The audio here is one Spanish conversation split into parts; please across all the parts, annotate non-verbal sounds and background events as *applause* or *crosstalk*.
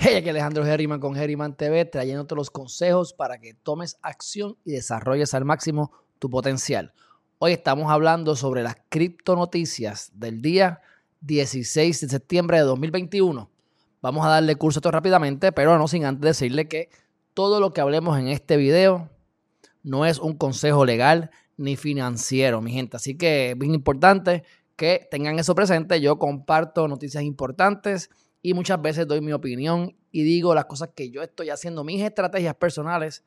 Hey, aquí Alejandro Herriman con Herriman TV, trayéndote los consejos para que tomes acción y desarrolles al máximo tu potencial. Hoy estamos hablando sobre las criptonoticias del día 16 de septiembre de 2021. Vamos a darle curso a esto rápidamente, pero no sin antes decirle que todo lo que hablemos en este video no es un consejo legal ni financiero, mi gente. Así que es bien importante que tengan eso presente. Yo comparto noticias importantes y muchas veces doy mi opinión y digo las cosas que yo estoy haciendo, mis estrategias personales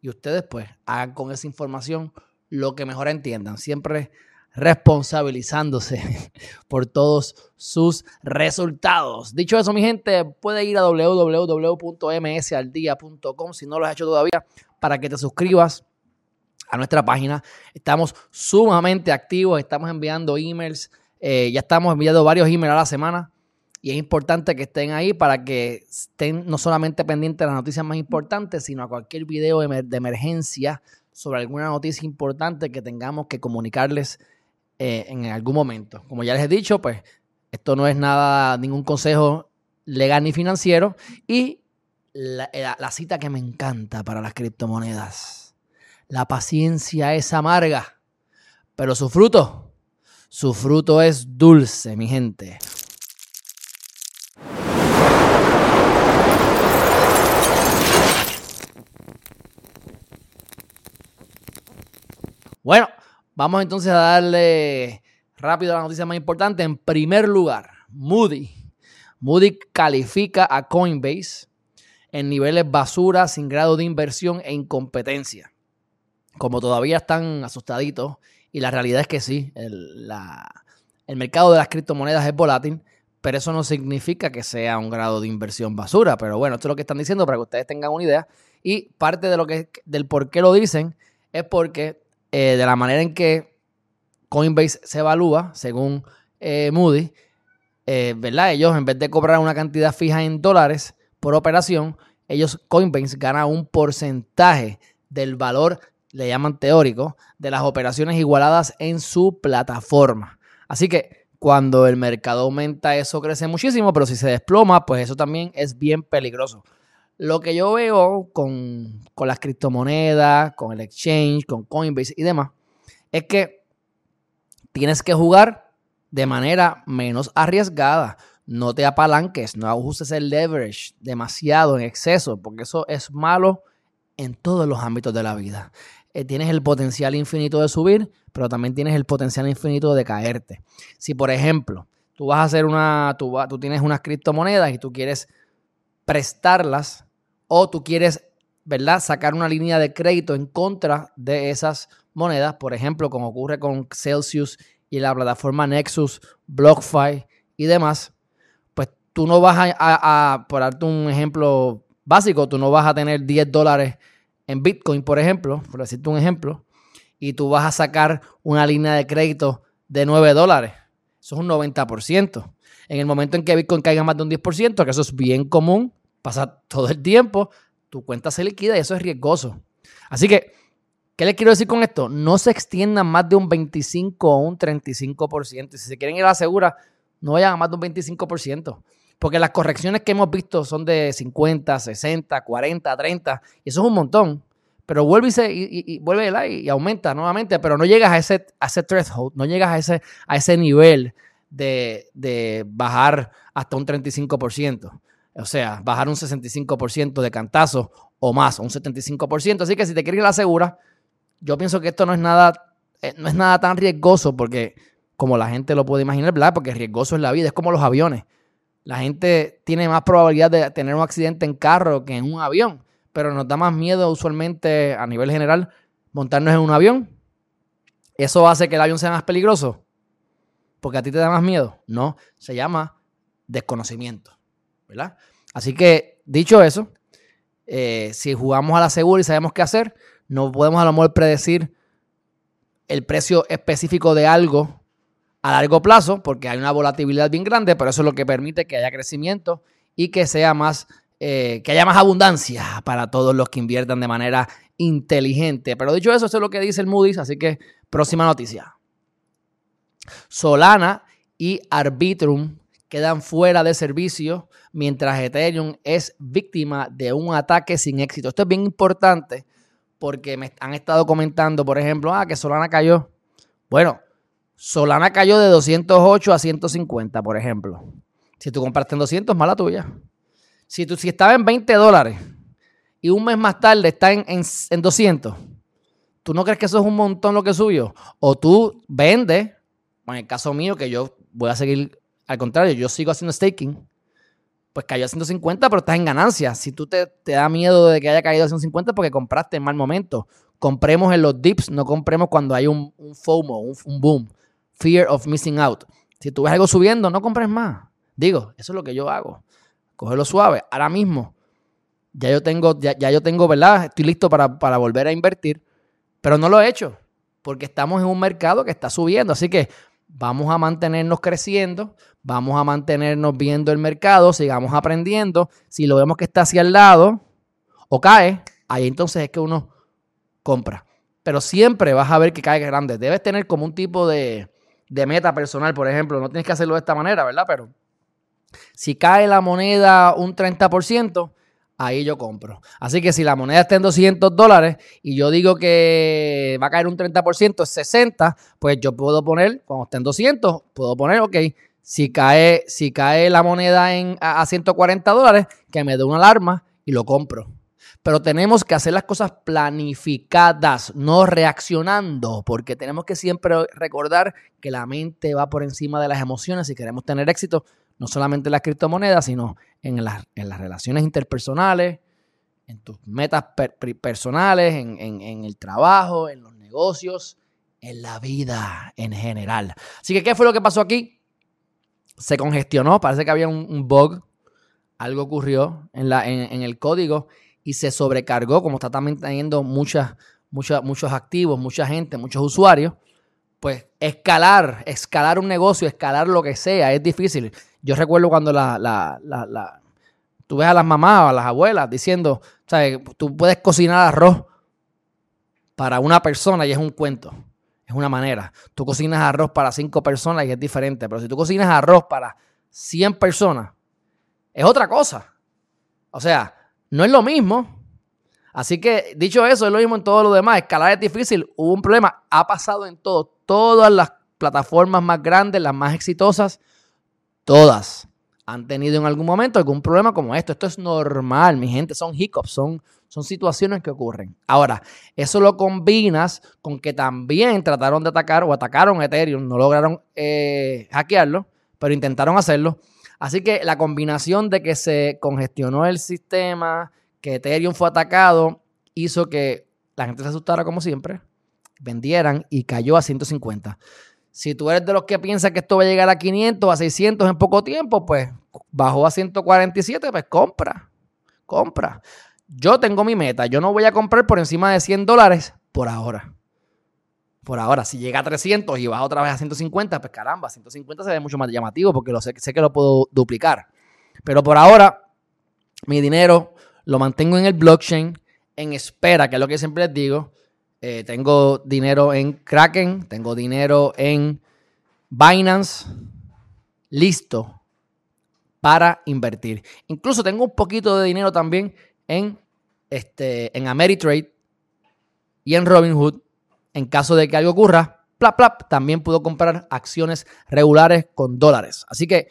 y ustedes pues hagan con esa información lo que mejor entiendan, siempre responsabilizándose *laughs* por todos sus resultados. Dicho eso, mi gente, puede ir a www.msaldia.com si no lo has hecho todavía para que te suscribas a nuestra página. Estamos sumamente activos, estamos enviando emails, eh, ya estamos enviando varios emails a la semana y es importante que estén ahí para que estén no solamente pendientes de las noticias más importantes, sino a cualquier video de emergencia sobre alguna noticia importante que tengamos que comunicarles eh, en algún momento. Como ya les he dicho, pues esto no es nada, ningún consejo legal ni financiero. Y la, la cita que me encanta para las criptomonedas. La paciencia es amarga, pero su fruto, su fruto es dulce, mi gente. Bueno, vamos entonces a darle rápido a la noticia más importante. En primer lugar, Moody. Moody califica a Coinbase en niveles basura, sin grado de inversión e incompetencia. Como todavía están asustaditos, y la realidad es que sí, el, el mercado de las criptomonedas es volátil, pero eso no significa que sea un grado de inversión basura. Pero bueno, esto es lo que están diciendo para que ustedes tengan una idea. Y parte de lo que, del por qué lo dicen es porque eh, de la manera en que Coinbase se evalúa, según eh, Moody, eh, ¿verdad? Ellos, en vez de cobrar una cantidad fija en dólares por operación, ellos, Coinbase, gana un porcentaje del valor, le llaman teórico, de las operaciones igualadas en su plataforma. Así que cuando el mercado aumenta, eso crece muchísimo, pero si se desploma, pues eso también es bien peligroso. Lo que yo veo con, las criptomonedas, con el exchange, con Coinbase y demás, es que tienes que jugar de manera menos arriesgada. No te apalanques, no ajustes el leverage demasiado en exceso, porque eso es malo en todos los ámbitos de la vida. Eh, tienes el potencial infinito de subir, pero también tienes el potencial infinito de caerte. Si, por ejemplo, tú vas a hacer una, tú tienes unas criptomonedas y tú quieres prestarlas o tú quieres, ¿verdad?, sacar una línea de crédito en contra de esas monedas, por ejemplo, como ocurre con Celsius y la plataforma Nexus, BlockFi y demás, pues tú no vas a, por darte un ejemplo básico, tú no vas a tener 10 dólares en Bitcoin, por ejemplo, por decirte un ejemplo, y tú vas a sacar una línea de crédito de 9 dólares. Eso es un 90%. En el momento en que Bitcoin caiga más de un 10%, que eso es bien común, pasa todo el tiempo, tu cuenta se liquida y eso es riesgoso. Así que, ¿qué les quiero decir con esto? No se extiendan más de un 25 o un 35%. Si se quieren ir a la segura, no vayan a más de un 25%. Porque las correcciones que hemos visto son de 50, 60, 40, 30, y eso es un montón. Pero vuelve y, se, y, vuelve y aumenta nuevamente, pero no llegas a ese, a ese threshold, no llegas a ese, a ese nivel de, de bajar hasta un 35%. O sea, bajar un 65% de cantazo o más, un 75%. Así que si te quieres ir la segura, yo pienso que esto no es nada, eh, no es nada tan riesgoso porque, como la gente lo puede imaginar, ¿verdad? Porque riesgoso es la vida, es como los aviones. La gente tiene más probabilidad de tener un accidente en carro que en un avión, pero nos da más miedo usualmente a nivel general montarnos en un avión. ¿Eso hace que el avión sea más peligroso? Porque a ti te da más miedo. No, se llama desconocimiento. Así que, dicho eso, eh, si jugamos a la segura y sabemos qué hacer, no podemos a lo mejor predecir el precio específico de algo a largo plazo, porque hay una volatilidad bien grande, pero eso es lo que permite que haya crecimiento y que sea más, eh, que haya más abundancia para todos los que inviertan de manera inteligente. Pero dicho eso, eso es lo que dice el Moody's, así que próxima noticia. Solana y Arbitrum quedan fuera de servicio, mientras Ethereum es víctima de un ataque sin éxito. Esto es bien importante porque me han estado comentando, por ejemplo, ah, que Solana cayó. Bueno, Solana cayó de 208 a 150, por ejemplo. Si tú compraste en 200, mala tuya. Si, tú, si estaba en 20 dólares y un mes más tarde está en, en, 200, ¿tú no crees que eso es un montón lo que subió? O tú vendes, en el caso mío, que yo voy a seguir, al contrario, yo sigo haciendo staking, pues cayó a 150, pero estás en ganancia. Si tú te, te da miedo de que haya caído a 150 porque compraste en mal momento, compremos en los dips, no compremos cuando hay un, FOMO, un, boom. Fear of missing out. Si tú ves algo subiendo, no compres más. Digo, eso es lo que yo hago. Cógelo suave. Ahora mismo, ya yo tengo, ya, yo tengo, ¿verdad? Estoy listo para, para volver a invertir, pero no lo he hecho porque estamos en un mercado que está subiendo. Así que vamos a mantenernos creciendo, vamos a mantenernos viendo el mercado, sigamos aprendiendo. Si lo vemos que está hacia el lado o cae, ahí entonces es que uno compra. Pero siempre vas a ver que cae grande. Debes tener como un tipo de, de meta personal, por ejemplo. No tienes que hacerlo de esta manera, ¿verdad? Pero si cae la moneda un 30%, ahí yo compro. Así que si la moneda está en 200 dólares y yo digo que va a caer un 30%, es 60, pues yo puedo poner, cuando esté en 200, puedo poner, ok, si cae, si cae la moneda en, a, 140 dólares, que me dé una alarma y lo compro. Pero tenemos que hacer las cosas planificadas, no reaccionando, porque tenemos que siempre recordar que la mente va por encima de las emociones si queremos tener éxito no solamente en las criptomonedas, sino en las, en las relaciones interpersonales, en tus metas personales, en, en, el trabajo, en los negocios, en la vida en general. Así que, ¿qué fue lo que pasó aquí? Se congestionó, parece que había un, bug, algo ocurrió en, la, en, el código y se sobrecargó, como está también teniendo muchas, muchas, muchos activos, mucha gente, muchos usuarios, pues escalar, escalar un negocio, escalar lo que sea, es difícil. Yo recuerdo cuando la, la, la, tú ves a las mamás o a las abuelas diciendo, ¿sabes? Tú puedes cocinar arroz para una persona y es un cuento. Es una manera. Tú cocinas arroz para cinco personas y es diferente. Pero si tú cocinas arroz para 100 personas, es otra cosa. O sea, no es lo mismo. Así que, dicho eso, es lo mismo en todo lo demás. Escalar es difícil. Hubo un problema. Ha pasado en todo. Todas las plataformas más grandes, las más exitosas, Todas han tenido en algún momento algún problema como esto. Esto es normal, mi gente. Son hiccups, son, son situaciones que ocurren. Ahora, eso lo combinas con que también trataron de atacar o atacaron Ethereum. No lograron eh, hackearlo, pero intentaron hacerlo. Así que la combinación de que se congestionó el sistema, que Ethereum fue atacado, hizo que la gente se asustara como siempre, vendieran y cayó a 150. Si tú eres de los que piensa que esto va a llegar a 500, a 600 en poco tiempo, pues bajó a 147, pues compra, compra. Yo tengo mi meta, yo no voy a comprar por encima de 100 dólares por ahora. Por ahora, si llega a 300 y baja otra vez a 150, pues caramba, 150 se ve mucho más llamativo porque lo sé, sé que lo puedo duplicar. Pero por ahora, mi dinero lo mantengo en el blockchain en espera, que es lo que siempre les digo, eh, tengo dinero en Kraken, tengo dinero en Binance, listo para invertir. Incluso tengo un poquito de dinero también en, este, en Ameritrade y en Robinhood. En caso de que algo ocurra, plap, plap, también puedo comprar acciones regulares con dólares. Así que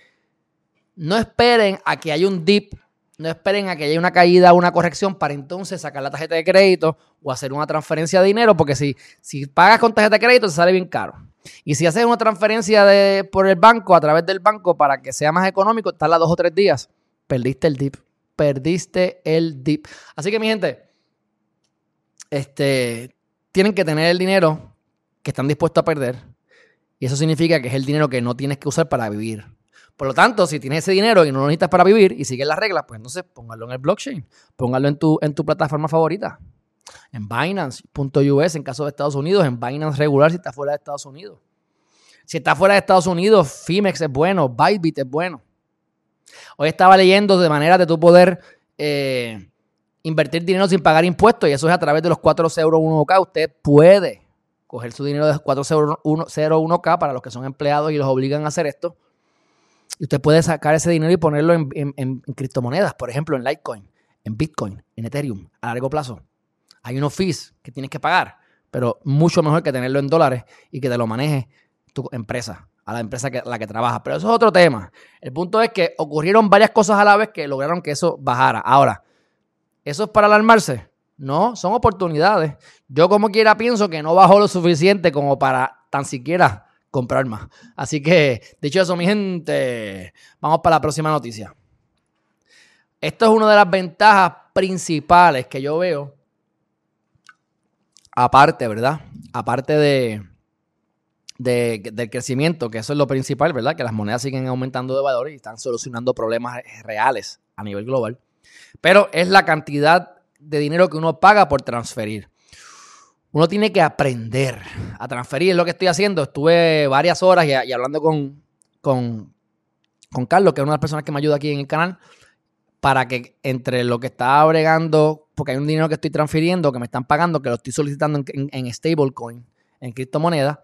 no esperen a que haya un dip no esperen a que haya una caída una corrección para entonces sacar la tarjeta de crédito o hacer una transferencia de dinero, porque si, si pagas con tarjeta de crédito te sale bien caro. Y si haces una transferencia de, por el banco, a través del banco, para que sea más económico, tarda dos o tres días. Perdiste el dip. Perdiste el dip. Así que, mi gente, este, tienen que tener el dinero que están dispuestos a perder. Y eso significa que es el dinero que no tienes que usar para vivir. Por lo tanto, si tienes ese dinero y no lo necesitas para vivir y sigues las reglas, pues entonces póngalo en el blockchain, póngalo en tu, en tu plataforma favorita. En Binance.us en caso de Estados Unidos, en Binance regular si está fuera de Estados Unidos. Si está fuera de Estados Unidos, Fimex es bueno, Bybit es bueno. Hoy estaba leyendo de manera de tu poder eh, invertir dinero sin pagar impuestos y eso es a través de los 401k. Usted puede coger su dinero de 401k para los que son empleados y los obligan a hacer esto Y usted puede sacar ese dinero y ponerlo en, en criptomonedas, por ejemplo, en Litecoin, en Bitcoin, en Ethereum, a largo plazo. Hay unos fees que tienes que pagar, pero mucho mejor que tenerlo en dólares y que te lo maneje tu empresa, a la empresa que, la que trabaja. Pero eso es otro tema. El punto es que ocurrieron varias cosas a la vez que lograron que eso bajara. Ahora, ¿eso es para alarmarse? No, son oportunidades. Yo como quiera pienso que no bajó lo suficiente como para tan siquiera comprar más. Así que, dicho eso, mi gente, vamos para la próxima noticia. Esto es una de las ventajas principales que yo veo. Aparte, ¿verdad? Aparte de, del crecimiento, que eso es lo principal, ¿verdad? Que las monedas siguen aumentando de valor y están solucionando problemas reales a nivel global. Pero es la cantidad de dinero que uno paga por transferir. Uno tiene que aprender a transferir, es lo que estoy haciendo. Estuve varias horas y, hablando con, con, con, Carlos, que es una de las personas que me ayuda aquí en el canal, para que entre lo que está bregando, porque hay un dinero que estoy transfiriendo, que me están pagando, que lo estoy solicitando en, en stablecoin, en criptomonedas,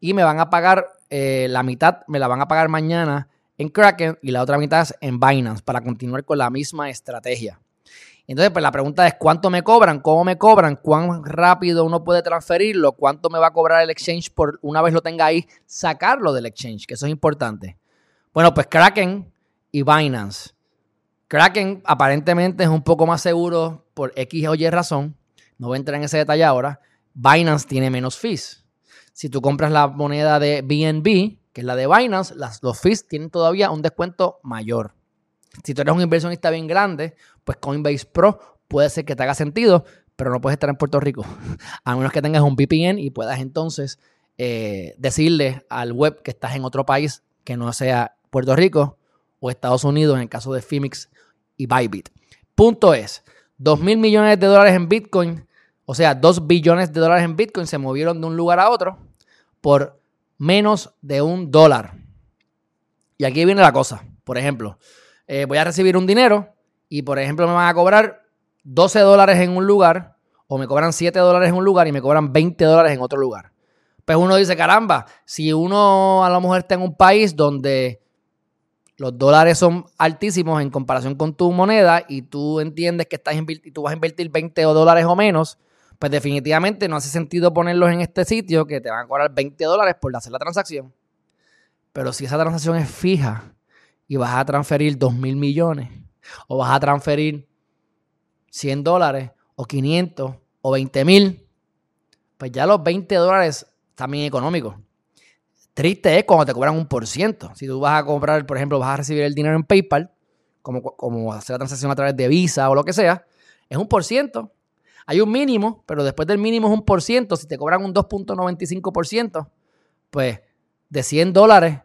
y me van a pagar eh, la mitad, me la van a pagar mañana en Kraken y la otra mitad en Binance para continuar con la misma estrategia. Entonces, pues la pregunta es cuánto me cobran, cómo me cobran, cuán rápido uno puede transferirlo, cuánto me va a cobrar el exchange por una vez lo tenga ahí, sacarlo del exchange, que eso es importante. Bueno, pues Kraken y Binance. Kraken aparentemente es un poco más seguro por X o Y razón. No voy a entrar en ese detalle ahora. Binance tiene menos fees. Si tú compras la moneda de BNB, que es la de Binance, los fees tienen todavía un descuento mayor. Si tú eres un inversionista bien grande, pues Coinbase Pro puede ser que te haga sentido, pero no puedes estar en Puerto Rico. *laughs* A menos que tengas un VPN y puedas entonces eh, decirle al web que estás en otro país que no sea Puerto Rico o Estados Unidos en el caso de Phoenix y Bybit. Punto es, 2 mil millones de dólares en Bitcoin, o sea, 2 billones de dólares en Bitcoin se movieron de un lugar a otro por menos de un dólar. Y aquí viene la cosa. Por ejemplo, eh, voy a recibir un dinero y, por ejemplo, me van a cobrar 12 dólares en un lugar o me cobran 7 dólares en un lugar y me cobran 20 dólares en otro lugar. Pues uno dice, caramba, si uno a lo mejor está en un país donde los dólares son altísimos en comparación con tu moneda y tú entiendes que estás tú vas a invertir 20 dólares o menos, pues definitivamente no hace sentido ponerlos en este sitio que te van a cobrar 20 dólares por hacer la transacción. Pero si esa transacción es fija y vas a transferir 2 mil millones o vas a transferir 100 dólares o 500 o 20 mil, pues ya los 20 dólares también económicos. Triste es cuando te cobran un por ciento. Si tú vas a comprar, por ejemplo, vas a recibir el dinero en PayPal, como, como hacer la transacción a través de Visa o lo que sea, es un por ciento. Hay un mínimo, pero después del mínimo es un por ciento. Si te cobran un 2.95%, pues de 100 dólares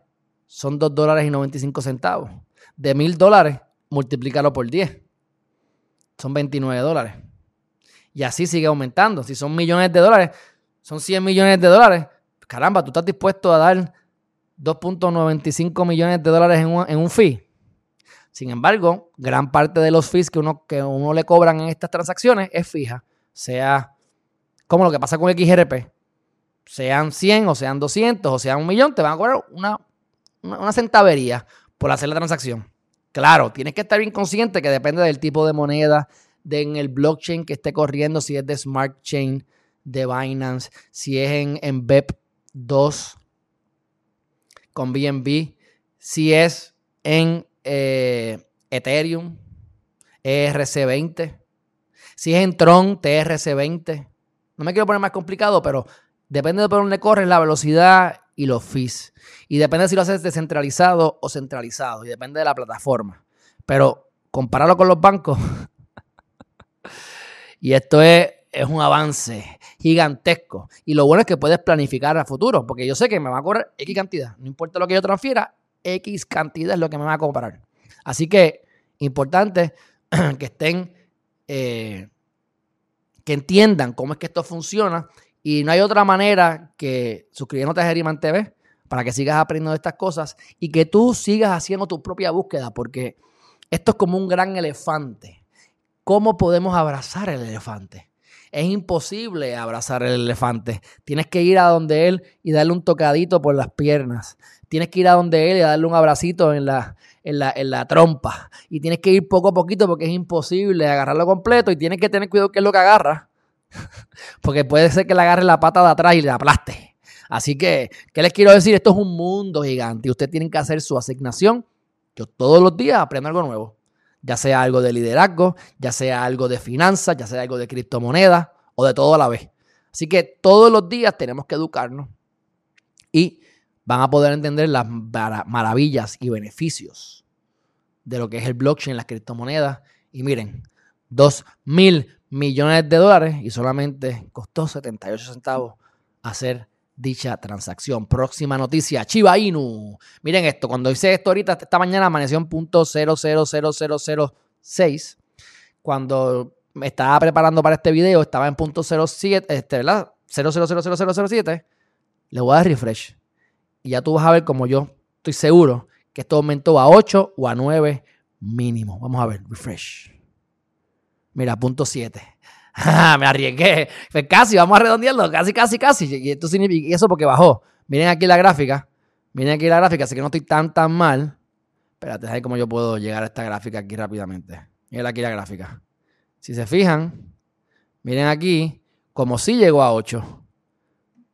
son 2 dólares y 95 centavos. De 1000 dólares, multiplícalo por 10. Son 29 dólares. Y así sigue aumentando. Si son millones de dólares, son 100 millones de dólares. Caramba, tú estás dispuesto a dar 2.95 millones de dólares en un, en un fee. Sin embargo, gran parte de los fees que uno, que uno le cobran en estas transacciones es fija sea como lo que pasa con XRP, sean 100 o sean 200 o sean un millón, te van a cobrar una, una, centavería por hacer la transacción. Claro, tienes que estar bien consciente que depende del tipo de moneda, de en el blockchain que esté corriendo, si es de Smart Chain, de Binance, si es en, en BEP2 con BNB, si es en eh, Ethereum, ERC20. Si es en Tron, TRC20. No me quiero poner más complicado, pero depende de por dónde corres, la velocidad y los fees. Y depende si lo haces descentralizado o centralizado. Y depende de la plataforma. Pero compararlo con los bancos. *laughs* y esto es, es un avance gigantesco. Y lo bueno es que puedes planificar a futuro. Porque yo sé que me va a cobrar X cantidad. No importa lo que yo transfiera, X cantidad es lo que me va a comprar. Así que, importante *clears throat* que estén eh, que entiendan cómo es que esto funciona. Y no hay otra manera que suscribiéndote a Geriman TV para que sigas aprendiendo de estas cosas y que tú sigas haciendo tu propia búsqueda, porque esto es como un gran elefante. ¿Cómo podemos abrazar el elefante? Es imposible abrazar el elefante. Tienes que ir a donde él y darle un tocadito por las piernas. Tienes que ir a donde él y darle un abracito en la, en la, en la trompa. Y tienes que ir poco a poquito porque es imposible agarrarlo completo y tienes que tener cuidado que es lo que agarra. *laughs* porque puede ser que le agarre la pata de atrás y le aplaste. Así que, ¿qué les quiero decir? Esto es un mundo gigante y ustedes tienen que hacer su asignación. Yo todos los días aprendo algo nuevo ya sea algo de liderazgo, ya sea algo de finanzas, ya sea algo de criptomonedas o de todo a la vez. Así que todos los días tenemos que educarnos y van a poder entender las maravillas y beneficios de lo que es el blockchain, las criptomonedas. Y miren, 2 mil millones de dólares y solamente costó 78 centavos hacer dicha transacción. Próxima noticia, Chiba Inu. Miren esto, cuando hice esto ahorita, esta mañana amaneció en punto 0.00006. Cuando me estaba preparando para este video, estaba en punto 07, este, ¿verdad? 0.0000007. Le voy a dar refresh. Y ya tú vas a ver como yo estoy seguro que esto aumentó a 8 o a 9 mínimo. Vamos a ver, refresh. Mira, punto 7. *laughs* me arriesgué. Pues casi, vamos a redondearlo. Casi, casi, casi. Y esto significa, y eso porque bajó. Miren aquí la gráfica. Miren aquí la gráfica. Así que no estoy tan, tan mal. Espérate, a cómo yo puedo llegar a esta gráfica aquí rápidamente. Miren aquí la gráfica. Si se fijan, miren aquí, como si llegó a 8.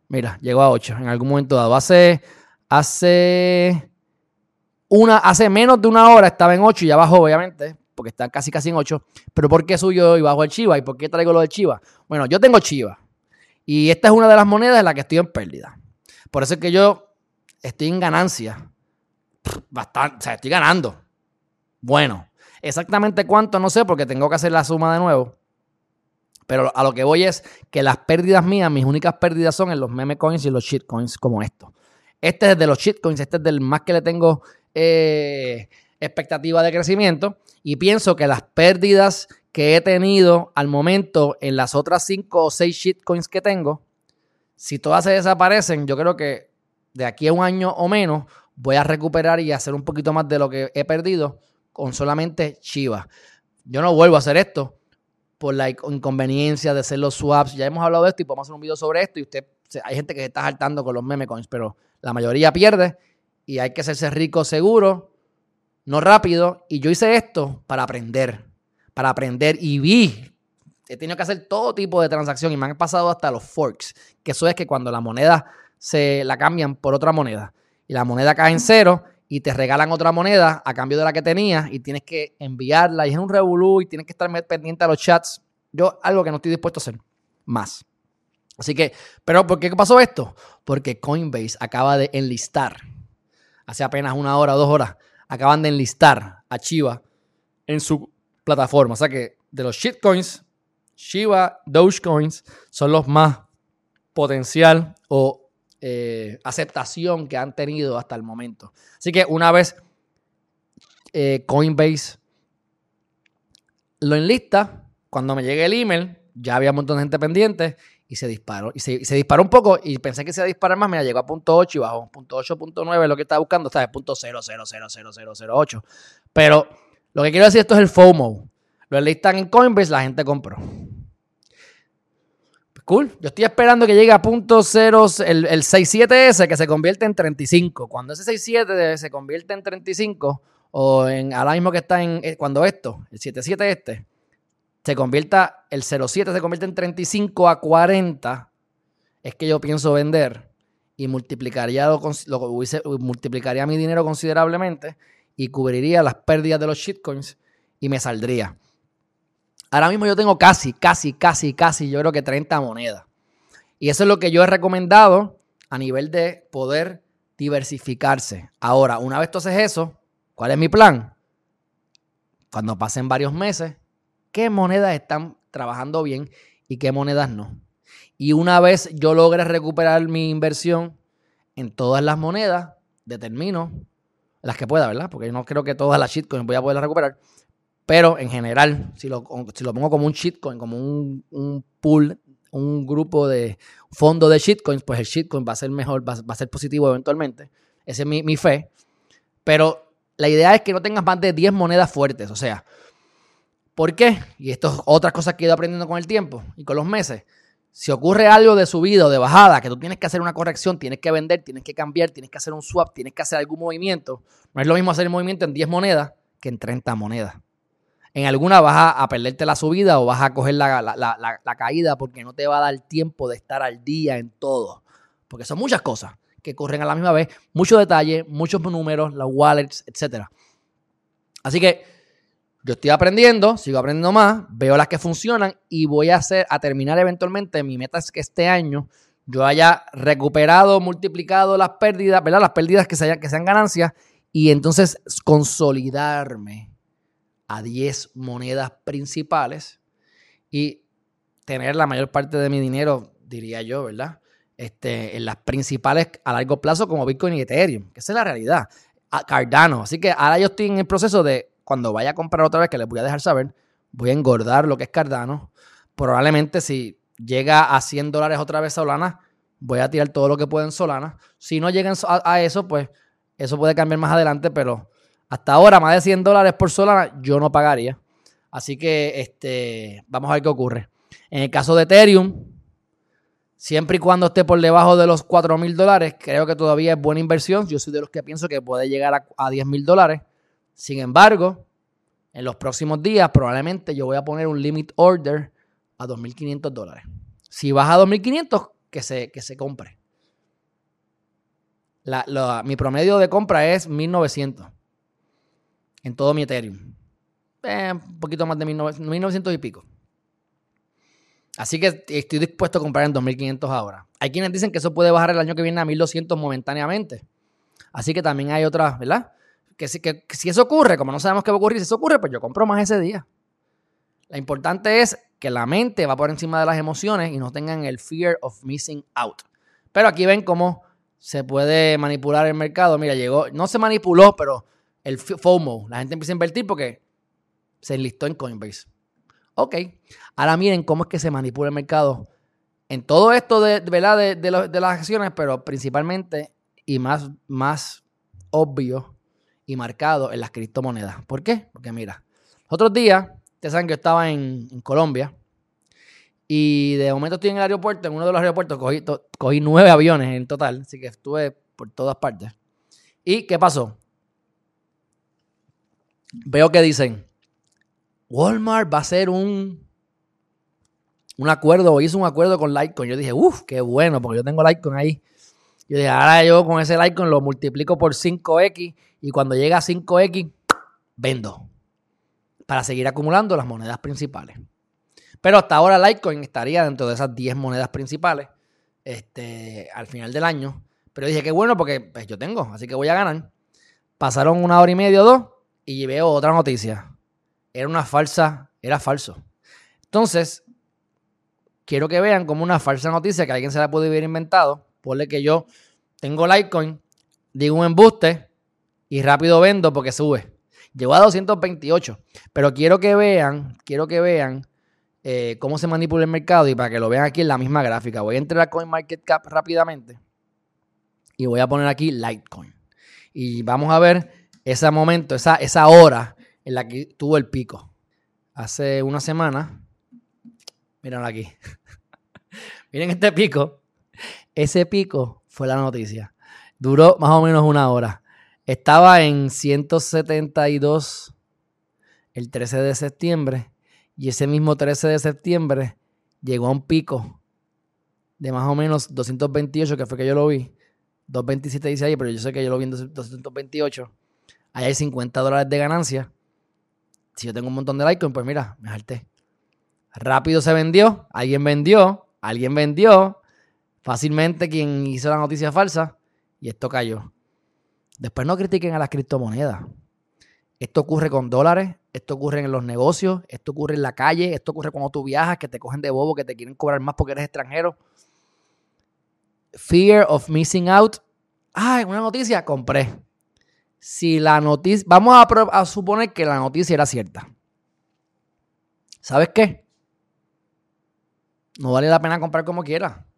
Mira, llegó a 8 en algún momento dado. Hace, hace, una, hace menos de una hora estaba en 8 y ya bajó, obviamente porque están casi casi en 8. Pero ¿por qué suyo y bajo el Chiva? ¿Y por qué traigo lo de Chiva? Bueno, yo tengo Chiva. Y esta es una de las monedas en las que estoy en pérdida. Por eso es que yo estoy en ganancia. Bastante, o sea, estoy ganando. Bueno, exactamente cuánto no sé porque tengo que hacer la suma de nuevo. Pero a lo que voy es que las pérdidas mías, mis únicas pérdidas son en los meme coins y los shitcoins como esto. Este es de los shitcoins, este es del más que le tengo eh, expectativa de crecimiento y pienso que las pérdidas que he tenido al momento en las otras 5 o 6 shitcoins que tengo, si todas se desaparecen, yo creo que de aquí a un año o menos voy a recuperar y hacer un poquito más de lo que he perdido con solamente Chiva. Yo no vuelvo a hacer esto por la inconveniencia de hacer los swaps. Ya hemos hablado de esto y podemos hacer un video sobre esto y usted, hay gente que se está saltando con los meme coins, pero la mayoría pierde y hay que hacerse rico seguro no rápido. Y yo hice esto para aprender, para aprender y vi. He tenido que hacer todo tipo de transacción y me han pasado hasta los forks, que eso es que cuando la moneda se la cambian por otra moneda y la moneda cae en cero y te regalan otra moneda a cambio de la que tenías y tienes que enviarla y es un revolú y tienes que estar pendiente a los chats. Yo algo que no estoy dispuesto a hacer más. Así que, pero ¿por qué pasó esto? Porque Coinbase acaba de enlistar hace apenas una hora o dos horas acaban de enlistar a Chiva en su plataforma. O sea que de los shitcoins, Shiba, Dogecoins son los más potencial o eh, aceptación que han tenido hasta el momento. Así que una vez eh, Coinbase lo enlista, cuando me llegue el email, ya había un montón de gente pendiente y se disparó. Y se, disparó un poco y pensé que se iba a disparar más. Mira, llegó a punto 8 y bajó. Punto 8, punto 9, lo que estaba buscando está de punto 0, Pero lo que quiero decir esto es el FOMO. Lo enlistan en Coinbase, la gente compró. Cool. Yo estoy esperando que llegue a punto 0, el, el 67S que se convierte en 35. Cuando ese 67 se convierte en 35, o en ahora mismo que está en, eh, cuando esto, el 77 este, se convierta, el 07 se convierte en 35 a 40, es que yo pienso vender y multiplicaría, lo, multiplicaría mi dinero considerablemente y cubriría las pérdidas de los shitcoins y me saldría. Ahora mismo yo tengo casi, casi, casi, casi, yo creo que 30 monedas. Y eso es lo que yo he recomendado a nivel de poder diversificarse. Ahora, una vez tú haces eso, ¿cuál es mi plan? Cuando pasen varios meses, qué monedas están trabajando bien y qué monedas no. Y una vez yo logre recuperar mi inversión en todas las monedas, determino las que pueda, ¿verdad? Porque yo no creo que todas las shitcoins voy a poder recuperar. Pero en general, si lo, pongo como un shitcoin, como un, un, pool, un grupo de fondo de shitcoins, pues el shitcoin va a ser mejor, va, a ser positivo eventualmente. Esa es mi, mi fe. Pero la idea es que no tengas más de 10 monedas fuertes. O sea, ¿Por qué? Y esto es otras cosas que he ido aprendiendo con el tiempo y con los meses. Si ocurre algo de subida o de bajada, que tú tienes que hacer una corrección, tienes que vender, tienes que cambiar, tienes que hacer un swap, tienes que hacer algún movimiento, no es lo mismo hacer el movimiento en 10 monedas que en 30 monedas. En alguna vas a, perderte la subida o vas a coger la, la, caída porque no te va a dar tiempo de estar al día en todo. Porque son muchas cosas que corren a la misma vez, muchos detalles, muchos números, las wallets, etc. Así que yo estoy aprendiendo, sigo aprendiendo más, veo las que funcionan y voy a hacer, a terminar eventualmente. Mi meta es que este año yo haya recuperado, multiplicado las pérdidas, ¿verdad? Las pérdidas que sean, que sean ganancias y entonces consolidarme a 10 monedas principales y tener la mayor parte de mi dinero, diría yo, ¿verdad? Este, en las principales a largo plazo como Bitcoin y Ethereum, que es la realidad. Cardano. Así que ahora yo estoy en el proceso de cuando vaya a comprar otra vez, que les voy a dejar saber, voy a engordar lo que es Cardano. Probablemente si llega a 100 dólares otra vez Solana, voy a tirar todo lo que pueda en Solana. Si no llegan a, eso, pues eso puede cambiar más adelante, pero hasta ahora más de 100 dólares por Solana yo no pagaría. Así que este, vamos a ver qué ocurre. En el caso de Ethereum, siempre y cuando esté por debajo de los 4 mil dólares, creo que todavía es buena inversión. Yo soy de los que pienso que puede llegar a, a 10 mil dólares. Sin embargo, en los próximos días probablemente yo voy a poner un limit order a 2.500 dólares. Si baja a 2.500, que se, que se compre. mi promedio de compra es 1.900 en todo mi Ethereum. Eh, un poquito más de 1.900 y pico. Así que estoy dispuesto a comprar en 2.500 ahora. Hay quienes dicen que eso puede bajar el año que viene a 1.200 momentáneamente. Así que también hay otras, ¿verdad? Que si, que, si eso ocurre, como no sabemos qué va a ocurrir, si eso ocurre, pues yo compro más ese día. Lo importante es que la mente va por encima de las emociones y no tengan el fear of missing out. Pero aquí ven cómo se puede manipular el mercado. Mira, llegó, no se manipuló, pero el FOMO, la gente empieza a invertir porque se enlistó en Coinbase. Ok, ahora miren cómo es que se manipula el mercado en todo esto de, ¿verdad? De, de, las acciones, pero principalmente y más, más obvio y marcado en las criptomonedas. ¿Por qué? Porque mira, otros días, ustedes saben que yo estaba en, Colombia y de momento estoy en el aeropuerto, en uno de los aeropuertos, cogí, cogí nueve aviones en total, así que estuve por todas partes. ¿Y qué pasó? Veo que dicen, Walmart va a hacer un, un acuerdo, hizo un acuerdo con Litecoin. Yo dije, uff, qué bueno, porque yo tengo Litecoin ahí. Yo dije, ahora yo con ese Litecoin lo multiplico por 5X y cuando llega a 5X, vendo para seguir acumulando las monedas principales. Pero hasta ahora Litecoin estaría dentro de esas 10 monedas principales este, al final del año. Pero dije que bueno porque pues, yo tengo, así que voy a ganar. Pasaron una hora y media o dos y veo otra noticia. Era una falsa, era falso. Entonces, quiero que vean como una falsa noticia que alguien se la puede haber inventado. Ponle que yo tengo Litecoin, digo un embuste, y rápido vendo porque sube. Llegó a 228. Pero quiero que vean, quiero que vean eh, cómo se manipula el mercado y para que lo vean aquí en la misma gráfica. Voy a entrar a CoinMarketCap rápidamente y voy a poner aquí Litecoin. Y vamos a ver ese momento, esa, esa hora en la que tuvo el pico. Hace una semana, miren aquí. *laughs* miren este pico. Ese pico fue la noticia. Duró más o menos una hora. Estaba en 172 el 13 de septiembre y ese mismo 13 de septiembre llegó a un pico de más o menos 228, que fue que yo lo vi. 227 dice ahí, pero yo sé que yo lo vi en 228. Ahí hay 50 dólares de ganancia. Si yo tengo un montón de Litecoin, pues mira, me salté. Rápido se vendió, alguien vendió, alguien vendió. Fácilmente quien hizo la noticia falsa y esto cayó. Después no critiquen a las criptomonedas. Esto ocurre con dólares, esto ocurre en los negocios, esto ocurre en la calle, esto ocurre cuando tú viajas, que te cogen de bobo, que te quieren cobrar más porque eres extranjero. Fear of missing out. Ah, una noticia, compré. Si la noticia, vamos a, a suponer que la noticia era cierta. ¿Sabes qué? No vale la pena comprar como quiera.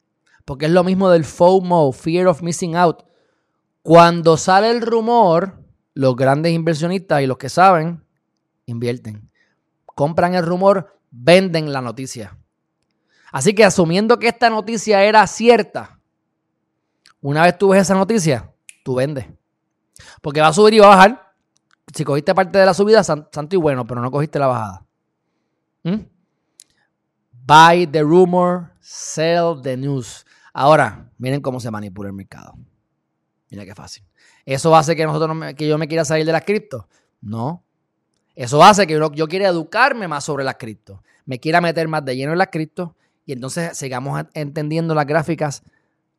Porque es lo mismo del FOMO, Fear of Missing Out. Cuando sale el rumor, los grandes inversionistas y los que saben, invierten. compran el rumor, venden la noticia. Así que asumiendo que esta noticia era cierta, una vez tú ves esa noticia, tú vendes. Porque va a subir y va a bajar. Si cogiste parte de la subida, santo y bueno, pero no cogiste la bajada. ¿Mm? Buy the rumor, sell the news. Ahora, miren cómo se manipula el mercado. Mira qué fácil. ¿Eso hace que, nosotros que yo me quiera salir de las cripto? No. Eso hace que yo, quiera educarme más sobre las cripto. Me quiera meter más de lleno en las cripto y entonces sigamos entendiendo las gráficas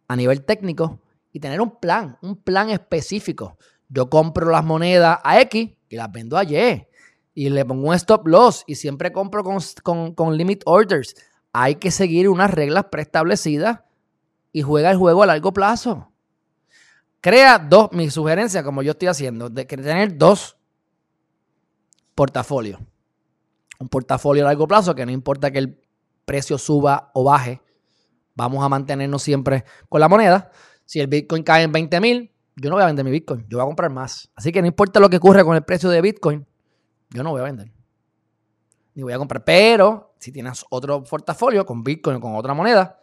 a nivel técnico y tener un plan, un plan específico. Yo compro las monedas a X y las vendo a Y y le pongo un stop loss y siempre compro con, limit orders. Hay que seguir unas reglas preestablecidas y juega el juego a largo plazo. Crea dos, mi sugerencia, como yo estoy haciendo, de tener dos portafolios. Un portafolio a largo plazo que no importa que el precio suba o baje, vamos a mantenernos siempre con la moneda. Si el Bitcoin cae en 20 mil, yo no voy a vender mi Bitcoin, yo voy a comprar más. Así que no importa lo que ocurra con el precio de Bitcoin, yo no voy a vender. Ni voy a comprar. Pero si tienes otro portafolio con Bitcoin o con otra moneda,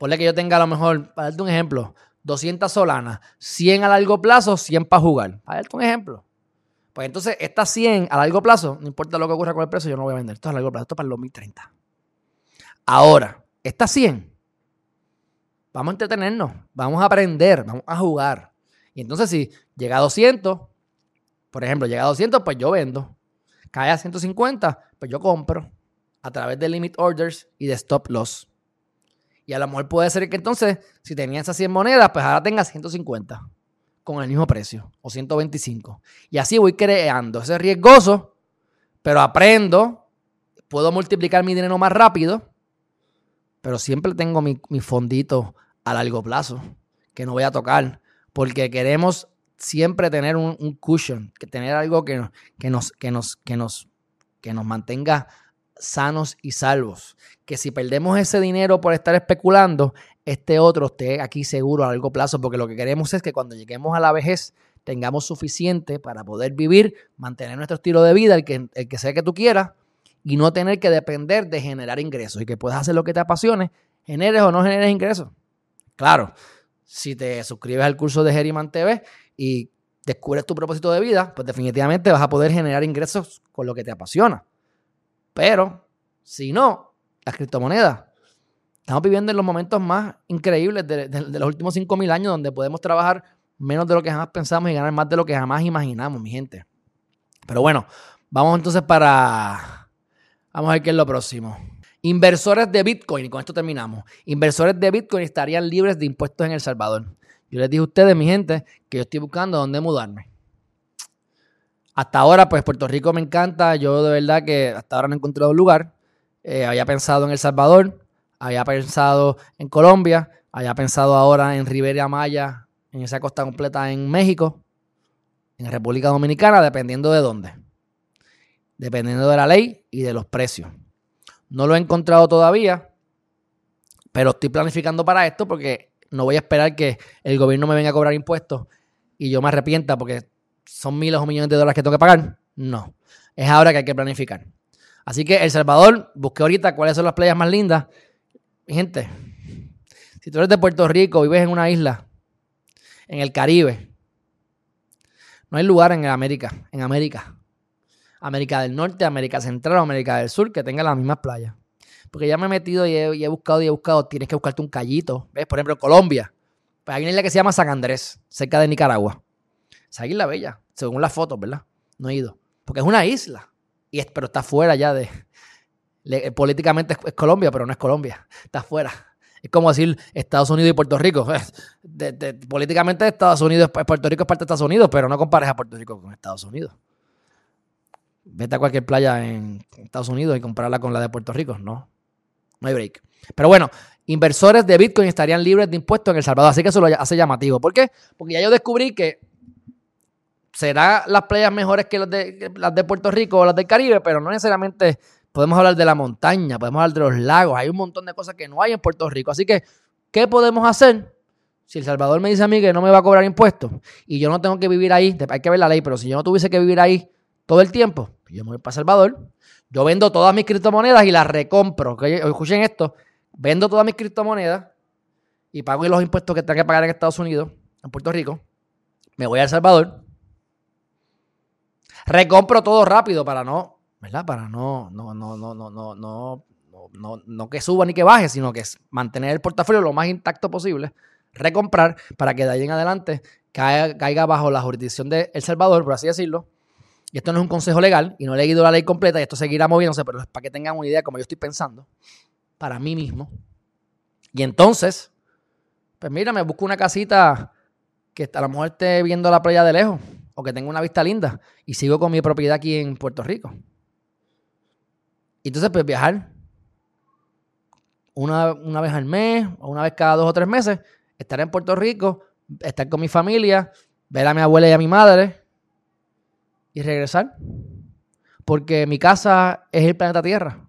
ponle que yo tenga a lo mejor, para darte un ejemplo, 200 solanas, 100 a largo plazo, 100 para jugar. Para darte un ejemplo. Pues entonces, estas 100 a largo plazo, no importa lo que ocurra con el precio, yo no voy a vender. Esto es a largo plazo, esto es para el 2030. Ahora, estas 100, vamos a entretenernos, vamos a aprender, vamos a jugar. Y entonces, si llega a 200, por ejemplo, llega a 200, pues yo vendo. Cae a 150, pues yo compro a través de limit orders y de stop loss. Y a lo mejor puede ser que entonces, si tenía esas 100 monedas, pues ahora tenga 150 con el mismo precio o 125. Y así voy creando. Ese riesgoso, pero aprendo, puedo multiplicar mi dinero más rápido, pero siempre tengo mi, mi fondito a largo plazo que no voy a tocar porque queremos siempre tener un, cushion, que tener algo que, que, nos, que, nos, que, nos, que nos mantenga sanos y salvos. Que si perdemos ese dinero por estar especulando, este otro esté aquí seguro a largo plazo, porque lo que queremos es que cuando lleguemos a la vejez tengamos suficiente para poder vivir, mantener nuestro estilo de vida, el que, el que sea que tú quieras, y no tener que depender de generar ingresos y que puedas hacer lo que te apasione, generes o no generes ingresos. Claro, si te suscribes al curso de Geriman TV y descubres tu propósito de vida, pues definitivamente vas a poder generar ingresos con lo que te apasiona. Pero, si no, las criptomonedas. Estamos viviendo en los momentos más increíbles de, los últimos 5.000 años donde podemos trabajar menos de lo que jamás pensamos y ganar más de lo que jamás imaginamos, mi gente. Pero bueno, vamos entonces para... Vamos a ver qué es lo próximo. Inversores de Bitcoin, y con esto terminamos. Inversores de Bitcoin estarían libres de impuestos en El Salvador. Yo les dije a ustedes, mi gente, que yo estoy buscando dónde mudarme. Hasta ahora, pues Puerto Rico me encanta. Yo de verdad que hasta ahora no he encontrado un lugar. Eh, había pensado en El Salvador, había pensado en Colombia, había pensado ahora en Rivera Maya, en esa costa completa en México, en República Dominicana, dependiendo de dónde. Dependiendo de la ley y de los precios. No lo he encontrado todavía, pero estoy planificando para esto porque no voy a esperar que el gobierno me venga a cobrar impuestos y yo me arrepienta porque son miles o millones de dólares que tengo que pagar. No. Es ahora que hay que planificar. Así que El Salvador, busqué ahorita cuáles son las playas más lindas. Gente, si tú eres de Puerto Rico, vives en una isla, en el Caribe, no hay lugar en América, en América. América del Norte, América Central o América del Sur que tenga las mismas playas. Porque ya me he metido y he, buscado y he buscado. Tienes que buscarte un callito. ¿Ves? Por ejemplo, Colombia. Pues hay una isla que se llama San Andrés, cerca de Nicaragua. Esa isla bella, según las fotos, ¿verdad? No he ido. Porque es una isla. Y pero está fuera ya de. políticamente es, Colombia, pero no es Colombia. Está fuera. Es como decir Estados Unidos y Puerto Rico. *laughs* políticamente Estados Unidos, Puerto Rico es parte de Estados Unidos, pero no compares a Puerto Rico con Estados Unidos. Vete a cualquier playa en Estados Unidos y compararla con la de Puerto Rico. No. No hay break. Pero bueno, inversores de Bitcoin estarían libres de impuestos en El Salvador. Así que eso lo hace llamativo. ¿Por qué? Porque ya yo descubrí que serán las playas mejores que las de, las de Puerto Rico o las del Caribe, pero no necesariamente podemos hablar de la montaña, podemos hablar de los lagos. Hay un montón de cosas que no hay en Puerto Rico. Así que, ¿qué podemos hacer? Si El Salvador me dice a mí que no me va a cobrar impuestos y yo no tengo que vivir ahí, hay que ver la ley, pero si yo no tuviese que vivir ahí, todo el tiempo. Yo me voy para Salvador, yo vendo todas mis criptomonedas y las recompro. Escuchen esto, vendo todas mis criptomonedas y pago los impuestos que tengo que pagar en Estados Unidos, en Puerto Rico. Me voy a El Salvador. Recompro todo rápido para no, ¿verdad? Para no, no, no, no, no, no, no, no, no que suba ni que baje, sino que es mantener el portafolio lo más intacto posible. Recomprar para que de ahí en adelante caiga, bajo la jurisdicción de El Salvador, por así decirlo. Y esto no es un consejo legal y no he leído la ley completa y esto seguirá moviéndose, pero es para que tengan una idea como yo estoy pensando, para mí mismo. Y entonces, pues mira, me busco una casita que a lo mejor esté viendo la playa de lejos o que tenga una vista linda y sigo con mi propiedad aquí en Puerto Rico. Y entonces, pues viajar una, una vez al mes o una vez cada dos o tres meses, estar en Puerto Rico, estar con mi familia, ver a mi abuela y a mi madre y regresar. Porque mi casa es el planeta Tierra,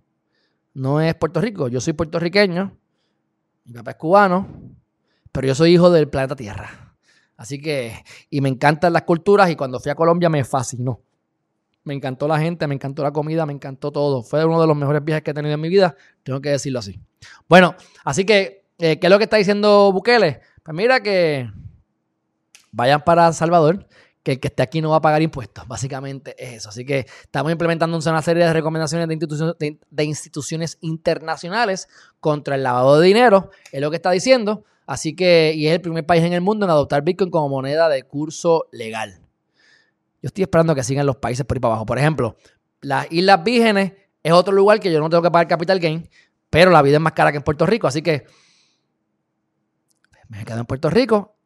no es Puerto Rico. Yo soy puertorriqueño, mi papá es cubano, pero yo soy hijo del planeta Tierra. Así que, y me encantan las culturas y cuando fui a Colombia me fascinó. Me encantó la gente, me encantó la comida, me encantó todo. Fue uno de los mejores viajes que he tenido en mi vida, tengo que decirlo así. Bueno, así que, eh, ¿qué es lo que está diciendo Bukele? Pues mira que vayan para Salvador, que el que esté aquí no va a pagar impuestos. Básicamente es eso. Así que estamos implementando una serie de recomendaciones de de, instituciones internacionales contra el lavado de dinero. Es lo que está diciendo. Así que, y es el primer país en el mundo en adoptar Bitcoin como moneda de curso legal. Yo estoy esperando que sigan los países por ahí para abajo. Por ejemplo, las Islas Vírgenes es otro lugar que yo no tengo que pagar capital gain, pero la vida es más cara que en Puerto Rico. Así que me quedo en Puerto Rico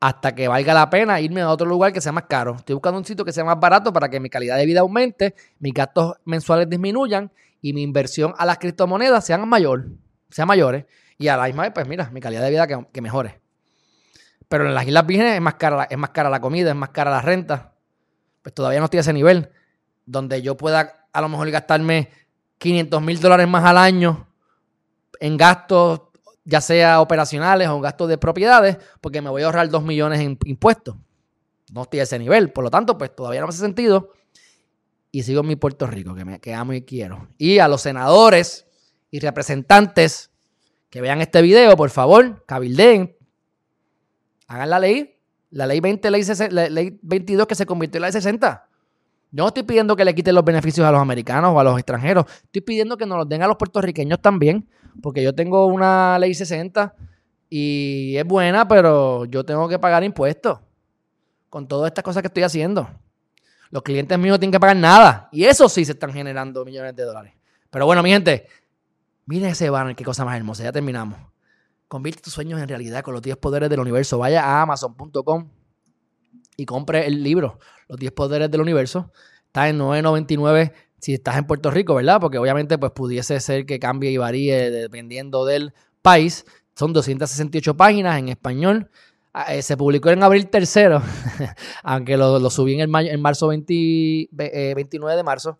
hasta que valga la pena irme a otro lugar que sea más caro. Estoy buscando un sitio que sea más barato para que mi calidad de vida aumente, mis gastos mensuales disminuyan y mi inversión a las criptomonedas sean mayor, sean mayores. Y a la misma vez, pues mira, mi calidad de vida que, mejore. Pero en las Islas Vírgenes es más, cara, es más cara la comida, es más cara la renta. Pues todavía no estoy a ese nivel donde yo pueda a lo mejor gastarme 500 mil dólares más al año en gastos ya sea operacionales o gastos de propiedades, porque me voy a ahorrar 2 millones en impuestos. No estoy a ese nivel, por lo tanto, pues todavía no me hace sentido. Y sigo en mi Puerto Rico, que, me, que amo y quiero. Y a los senadores y representantes que vean este video, por favor, cabildeen, hagan la ley, la ley 20, ley, la ley 22 que se convirtió en la ley 60. Yo no estoy pidiendo que le quiten los beneficios a los americanos o a los extranjeros. Estoy pidiendo que nos los den a los puertorriqueños también porque yo tengo una ley 60 y es buena, pero yo tengo que pagar impuestos con todas estas cosas que estoy haciendo. Los clientes míos no tienen que pagar nada. Y eso sí se están generando millones de dólares. Pero bueno, mi gente, miren ese banner, qué cosa más hermosa. Ya terminamos. Convierte tus sueños en realidad con los 10 poderes del universo. Vaya a amazon.com y compre el libro, Los 10 poderes del universo. Está en 9.99 si estás en Puerto Rico, ¿verdad? Porque obviamente pues pudiese ser que cambie y varíe dependiendo del país. Son 268 páginas en español. Ah, eh, se publicó en abril tercero, *laughs* aunque lo, subí en, el en marzo 29 eh, de marzo.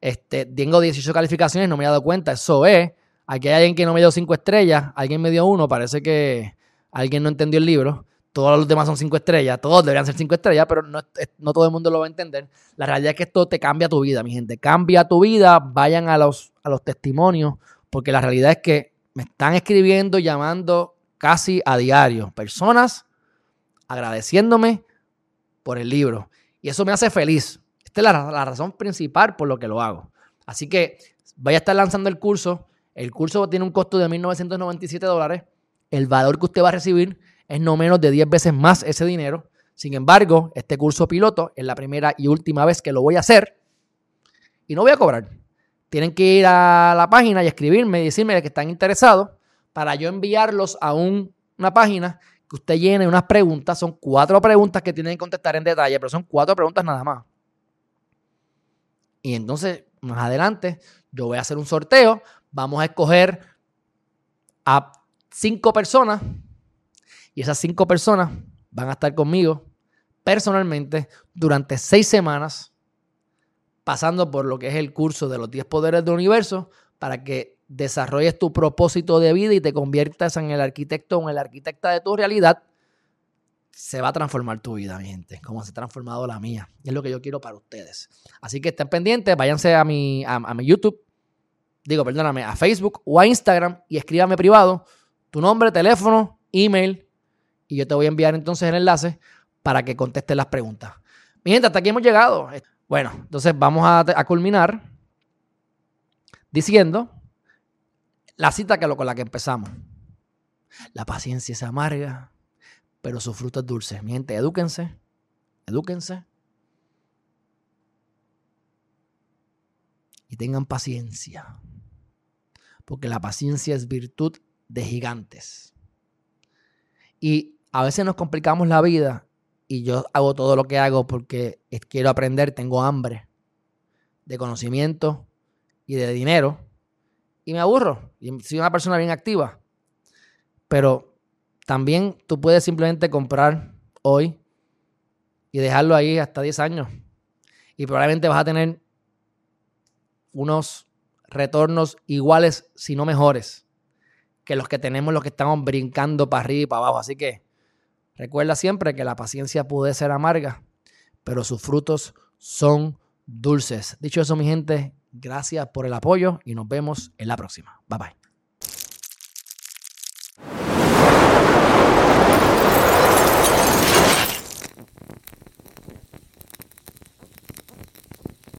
Este, tengo 18 calificaciones, no me he dado cuenta. Eso es. Aquí hay alguien que no me dio 5 estrellas, alguien me dio uno. Parece que alguien no entendió el libro todos los demás son cinco estrellas, todos deberían ser cinco estrellas, pero no, no, todo el mundo lo va a entender. La realidad es que esto te cambia tu vida, mi gente. Cambia tu vida, vayan a los, a los testimonios, porque la realidad es que me están escribiendo, llamando casi a diario. Personas agradeciéndome por el libro. Y eso me hace feliz. Esta es la, la razón principal por lo que lo hago. Así que voy a estar lanzando el curso. El curso tiene un costo de 1.997 dólares. El valor que usted va a recibir es no menos de 10 veces más ese dinero. Sin embargo, este curso piloto es la primera y última vez que lo voy a hacer y no voy a cobrar. Tienen que ir a la página y escribirme y decirme que están interesados para yo enviarlos a una página que usted llene unas preguntas. Son cuatro preguntas que tienen que contestar en detalle, pero son cuatro preguntas nada más. Y entonces, más adelante, yo voy a hacer un sorteo. Vamos a escoger a cinco personas y esas cinco personas van a estar conmigo personalmente durante seis semanas, pasando por lo que es el curso de los 10 poderes del universo, para que desarrolles tu propósito de vida y te conviertas en el arquitecto o en el arquitecta de tu realidad se va a transformar tu vida, mi gente, como se ha transformado la mía. Es lo que yo quiero para ustedes. Así que estén pendientes, váyanse a mi, a, mi YouTube, digo, perdóname, a Facebook o a Instagram y escríbame privado tu nombre, teléfono, email y yo te voy a enviar entonces el enlace para que contestes las preguntas. Mi gente, hasta aquí hemos llegado. Bueno, entonces vamos a, a culminar diciendo la cita que lo, con la que empezamos. La paciencia es amarga, pero su fruto es dulce. Mi gente, edúquense, edúquense. Y tengan paciencia. Porque la paciencia es virtud de gigantes. Y a veces nos complicamos la vida y yo hago todo lo que hago porque quiero aprender, tengo hambre de conocimiento y de dinero y me aburro. Y soy una persona bien activa. Pero también tú puedes simplemente comprar hoy y dejarlo ahí hasta 10 años. Y probablemente vas a tener unos retornos iguales, si no mejores, que los que tenemos los que estamos brincando para arriba y para abajo. Así que recuerda siempre que la paciencia puede ser amarga, pero sus frutos son dulces. Dicho eso, mi gente, gracias por el apoyo y nos vemos en la próxima. Bye bye.